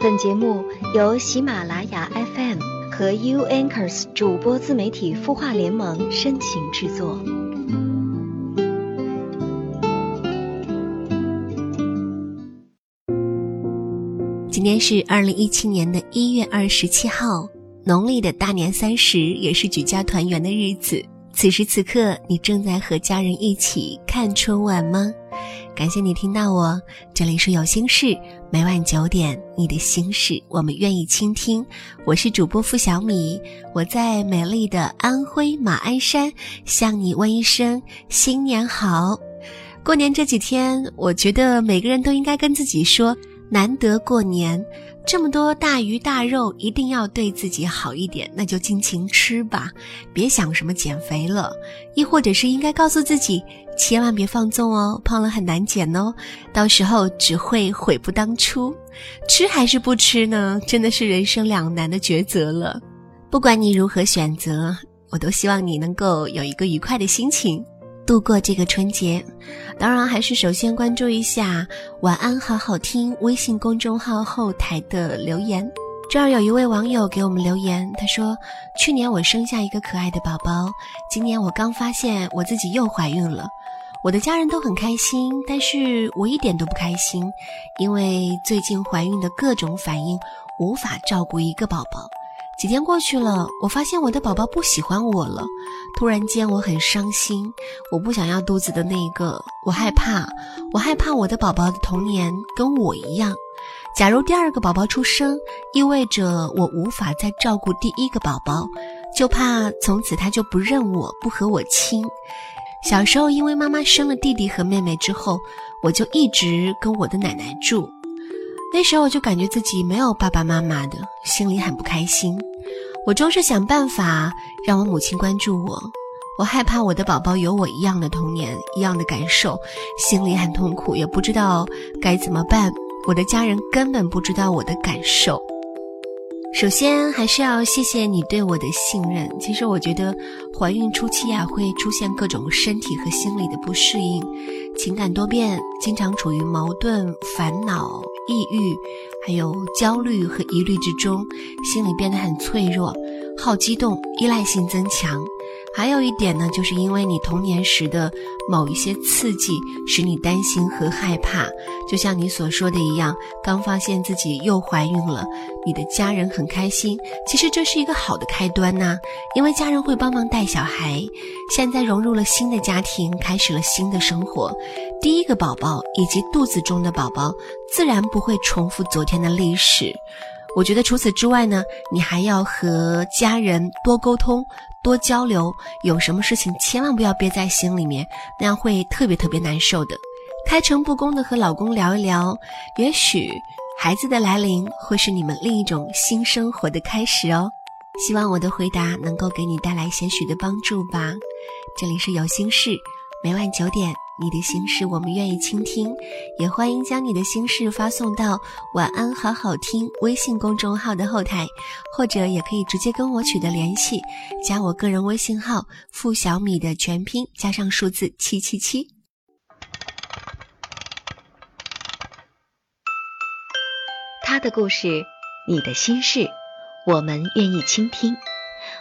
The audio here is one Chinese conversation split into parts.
本节目由喜马拉雅 FM 和 U Anchors 主播自媒体孵化联盟深情制作。今天是二零一七年的一月二十七号，农历的大年三十，也是举家团圆的日子。此时此刻，你正在和家人一起看春晚吗？感谢你听到我，这里是有心事，每晚九点，你的心事我们愿意倾听。我是主播付小米，我在美丽的安徽马鞍山向你问一声新年好。过年这几天，我觉得每个人都应该跟自己说，难得过年。这么多大鱼大肉，一定要对自己好一点，那就尽情吃吧，别想什么减肥了，亦或者是应该告诉自己，千万别放纵哦，胖了很难减哦，到时候只会悔不当初。吃还是不吃呢？真的是人生两难的抉择了。不管你如何选择，我都希望你能够有一个愉快的心情。度过这个春节，当然还是首先关注一下“晚安好好听”微信公众号后台的留言。这儿有一位网友给我们留言，他说：“去年我生下一个可爱的宝宝，今年我刚发现我自己又怀孕了，我的家人都很开心，但是我一点都不开心，因为最近怀孕的各种反应，无法照顾一个宝宝。”几天过去了，我发现我的宝宝不喜欢我了。突然间，我很伤心。我不想要肚子的那一个，我害怕，我害怕我的宝宝的童年跟我一样。假如第二个宝宝出生，意味着我无法再照顾第一个宝宝，就怕从此他就不认我，不和我亲。小时候，因为妈妈生了弟弟和妹妹之后，我就一直跟我的奶奶住。那时候我就感觉自己没有爸爸妈妈的，心里很不开心。我终是想办法让我母亲关注我，我害怕我的宝宝有我一样的童年，一样的感受，心里很痛苦，也不知道该怎么办。我的家人根本不知道我的感受。首先还是要谢谢你对我的信任。其实我觉得怀孕初期呀，会出现各种身体和心理的不适应，情感多变，经常处于矛盾、烦恼、抑郁，还有焦虑和疑虑之中，心里变得很脆弱，好激动，依赖性增强。还有一点呢，就是因为你童年时的某一些刺激，使你担心和害怕。就像你所说的一样，刚发现自己又怀孕了，你的家人很开心。其实这是一个好的开端呐，因为家人会帮忙带小孩。现在融入了新的家庭，开始了新的生活。第一个宝宝以及肚子中的宝宝，自然不会重复昨天的历史。我觉得除此之外呢，你还要和家人多沟通。多交流，有什么事情千万不要憋在心里面，那样会特别特别难受的。开诚布公的和老公聊一聊，也许孩子的来临会是你们另一种新生活的开始哦。希望我的回答能够给你带来些许的帮助吧。这里是有心事，每晚九点。你的心事，我们愿意倾听，也欢迎将你的心事发送到“晚安好好听”微信公众号的后台，或者也可以直接跟我取得联系，加我个人微信号“付小米”的全拼加上数字七七七。他的故事，你的心事，我们愿意倾听。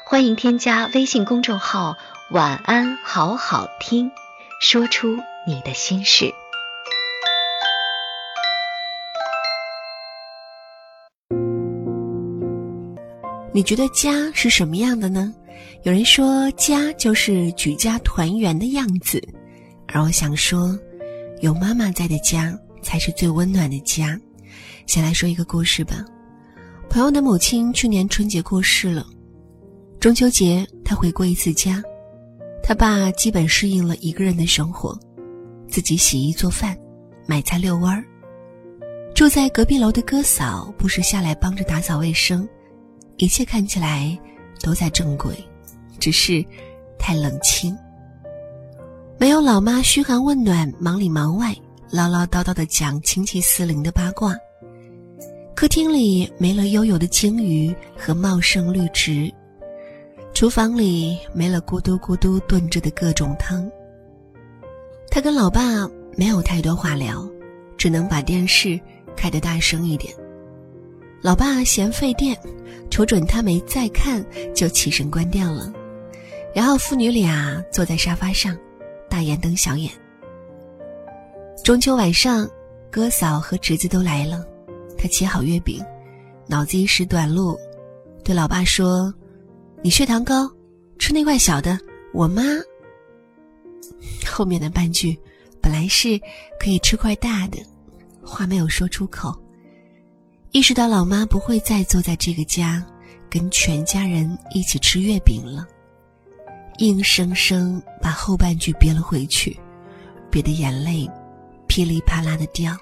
欢迎添加微信公众号“晚安好好听”。说出你的心事。你觉得家是什么样的呢？有人说家就是举家团圆的样子，而我想说，有妈妈在的家才是最温暖的家。先来说一个故事吧。朋友的母亲去年春节过世了，中秋节他回过一次家。他爸基本适应了一个人的生活，自己洗衣做饭，买菜遛弯儿。住在隔壁楼的哥嫂不时下来帮着打扫卫生，一切看起来都在正轨，只是太冷清。没有老妈嘘寒问暖、忙里忙外、唠唠叨叨的讲亲戚四邻的八卦。客厅里没了悠悠的鲸鱼和茂盛绿植。厨房里没了咕嘟咕嘟炖着的各种汤。他跟老爸没有太多话聊，只能把电视开得大声一点。老爸嫌费电，瞅准他没再看，就起身关掉了。然后父女俩坐在沙发上，大眼瞪小眼。中秋晚上，哥嫂和侄子都来了，他切好月饼，脑子一时短路，对老爸说：“你血糖高，吃那块小的。”我妈。后面的半句，本来是可以吃块大的，话没有说出口。意识到老妈不会再坐在这个家，跟全家人一起吃月饼了，硬生生把后半句憋了回去，憋得眼泪噼里啪啦的掉。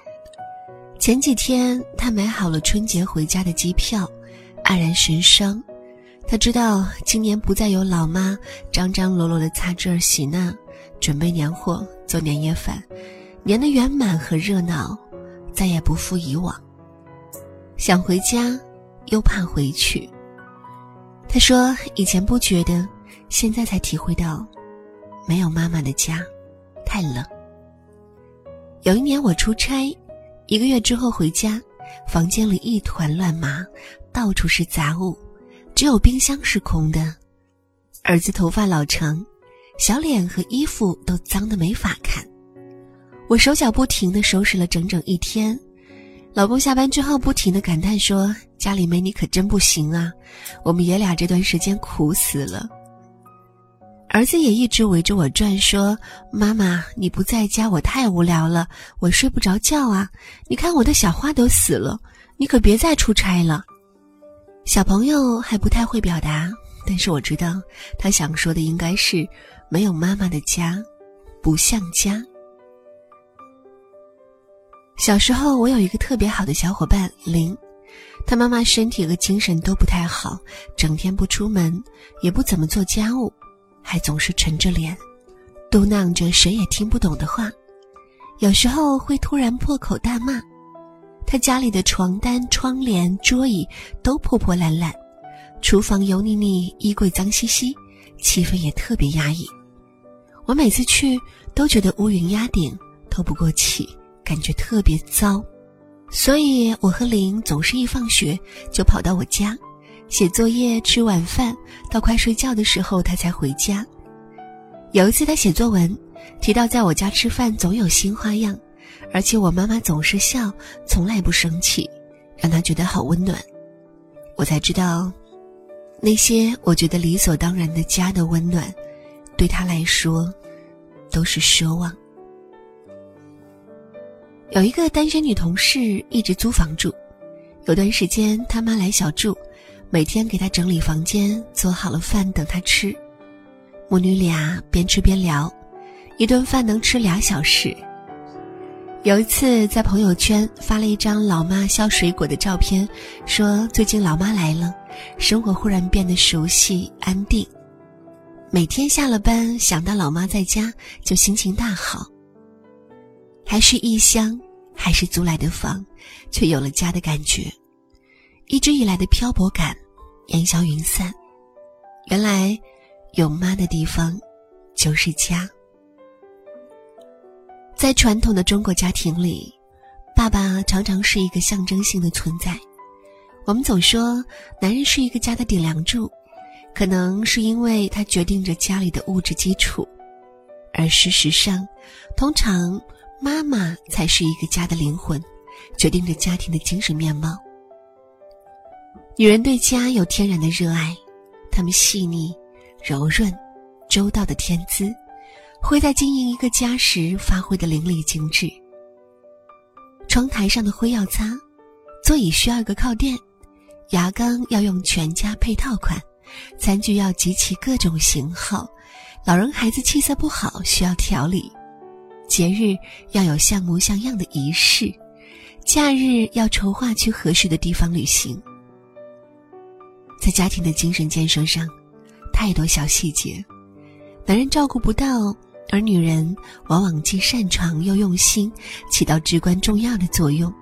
前几天他买好了春节回家的机票，黯然神伤。他知道今年不再有老妈张张罗罗的擦这儿洗那，准备年货做年夜饭，年的圆满和热闹，再也不复以往。想回家，又怕回去。他说：“以前不觉得，现在才体会到，没有妈妈的家，太冷。”有一年我出差，一个月之后回家，房间里一团乱麻，到处是杂物。只有冰箱是空的，儿子头发老长，小脸和衣服都脏得没法看。我手脚不停地收拾了整整一天，老公下班之后不停地感叹说：“家里没你可真不行啊！”我们爷俩这段时间苦死了。儿子也一直围着我转，说：“妈妈，你不在家，我太无聊了，我睡不着觉啊！你看我的小花都死了，你可别再出差了。”小朋友还不太会表达，但是我知道他想说的应该是没有妈妈的家，不像家。小时候，我有一个特别好的小伙伴林，他妈妈身体和精神都不太好，整天不出门，也不怎么做家务，还总是沉着脸，嘟囔着谁也听不懂的话，有时候会突然破口大骂。他家里的床单、窗帘、桌椅都破破烂烂，厨房油腻腻，衣柜脏兮兮，气氛也特别压抑。我每次去都觉得乌云压顶，透不过气，感觉特别糟。所以我和林总是一放学就跑到我家，写作业、吃晚饭，到快睡觉的时候他才回家。有一次他写作文，提到在我家吃饭总有新花样。而且我妈妈总是笑，从来不生气，让她觉得好温暖。我才知道，那些我觉得理所当然的家的温暖，对她来说都是奢望。有一个单身女同事一直租房住，有段时间他妈来小住，每天给她整理房间，做好了饭等她吃。母女俩边吃边聊，一顿饭能吃俩小时。有一次在朋友圈发了一张老妈削水果的照片，说最近老妈来了，生活忽然变得熟悉安定。每天下了班想到老妈在家，就心情大好。还是异乡，还是租来的房，却有了家的感觉。一直以来的漂泊感烟消云散，原来有妈的地方就是家。在传统的中国家庭里，爸爸常常是一个象征性的存在。我们总说男人是一个家的顶梁柱，可能是因为他决定着家里的物质基础，而事实上，通常妈妈才是一个家的灵魂，决定着家庭的精神面貌。女人对家有天然的热爱，她们细腻、柔润、周到的天资。会在经营一个家时发挥的淋漓尽致。窗台上的灰要擦，座椅需要一个靠垫，牙缸要用全家配套款，餐具要集齐各种型号，老人孩子气色不好需要调理，节日要有像模像样的仪式，假日要筹划去合适的地方旅行。在家庭的精神建设上，太多小细节，男人照顾不到。而女人往往既擅长又用心，起到至关重要的作用。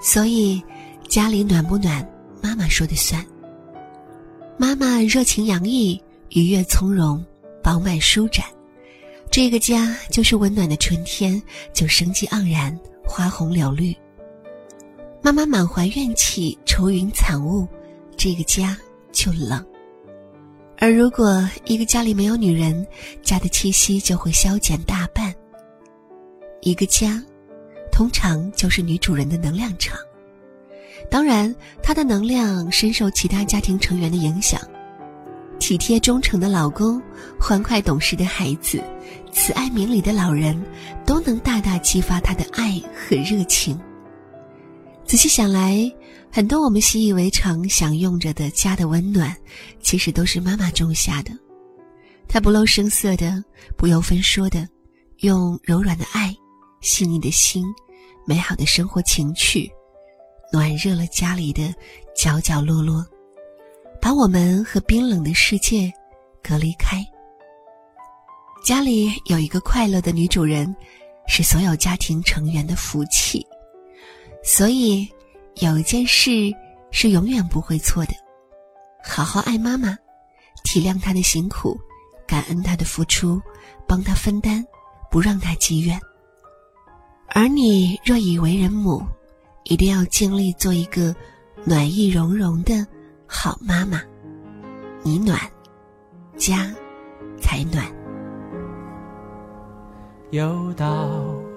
所以，家里暖不暖，妈妈说的算。妈妈热情洋溢，愉悦从容，饱满舒展，这个家就是温暖的春天，就生机盎然，花红柳绿。妈妈满怀怨气，愁云惨雾，这个家就冷。而如果一个家里没有女人，家的气息就会消减大半。一个家，通常就是女主人的能量场。当然，她的能量深受其他家庭成员的影响。体贴忠诚的老公，欢快懂事的孩子，慈爱明理的老人，都能大大激发她的爱和热情。仔细想来，很多我们习以为常享用着的家的温暖，其实都是妈妈种下的。她不露声色的，不由分说的，用柔软的爱、细腻的心、美好的生活情趣，暖热了家里的角角落落，把我们和冰冷的世界隔离开。家里有一个快乐的女主人，是所有家庭成员的福气。所以，有一件事是永远不会错的：好好爱妈妈，体谅她的辛苦，感恩她的付出，帮她分担，不让她积怨。而你若已为人母，一定要尽力做一个暖意融融的好妈妈。你暖，家才暖。又到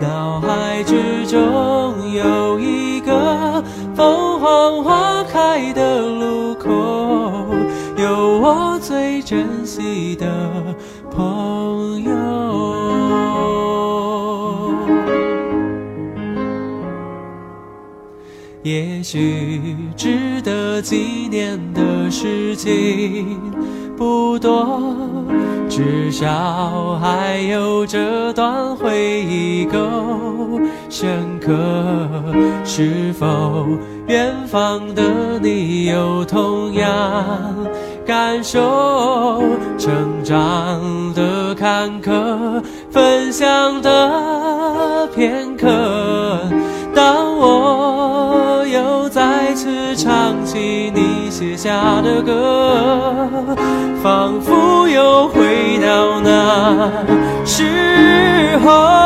脑海。之中有一个凤凰花开的路口，有我最珍惜的朋友。也许值得纪念的事情不多。至少还有这段回忆够深刻。是否远方的你有同样感受？成长的坎坷，分享的片刻。当唱起你写下的歌，仿佛又回到那时候。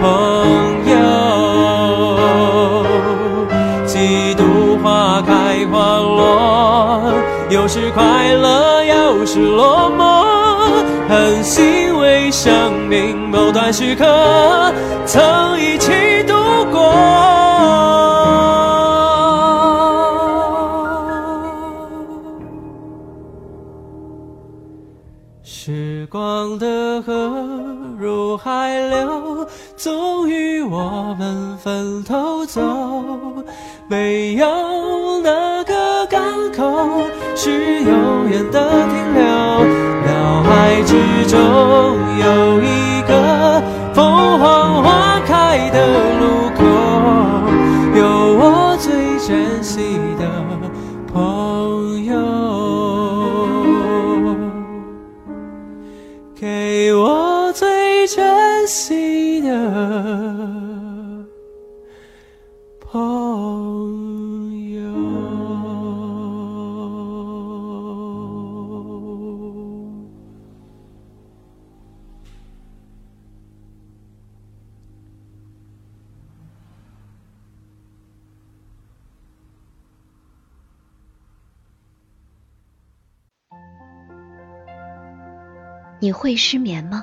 朋友。几度花开花落，有时快乐，有时落寞，很欣慰生命某段时刻曾一起度过。终于我们分头走，没有哪个港口是永远的停留。脑海之中有一朋友。你会失眠吗？